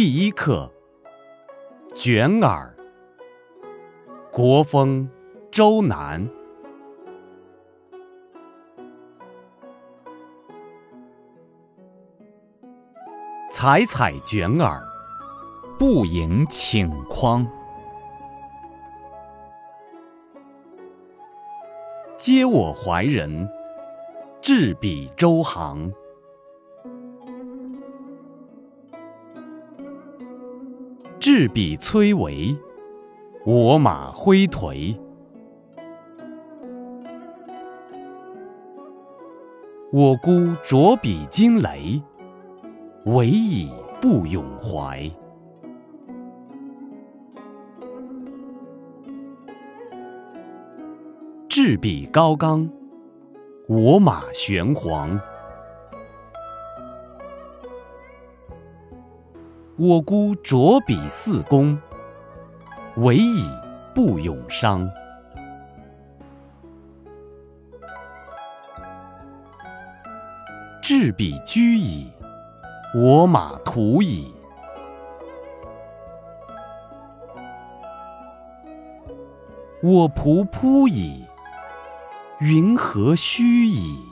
第一课《卷耳》，国风周南。采采卷耳，不盈顷筐。嗟我怀人，置彼周行。置彼崔嵬，我马挥颓。我孤酌彼金雷，唯以不永怀。置彼高冈，我马玄黄。我孤酌彼四公，唯以不永伤。置彼居矣，我马图矣。我仆扑矣，云何吁矣？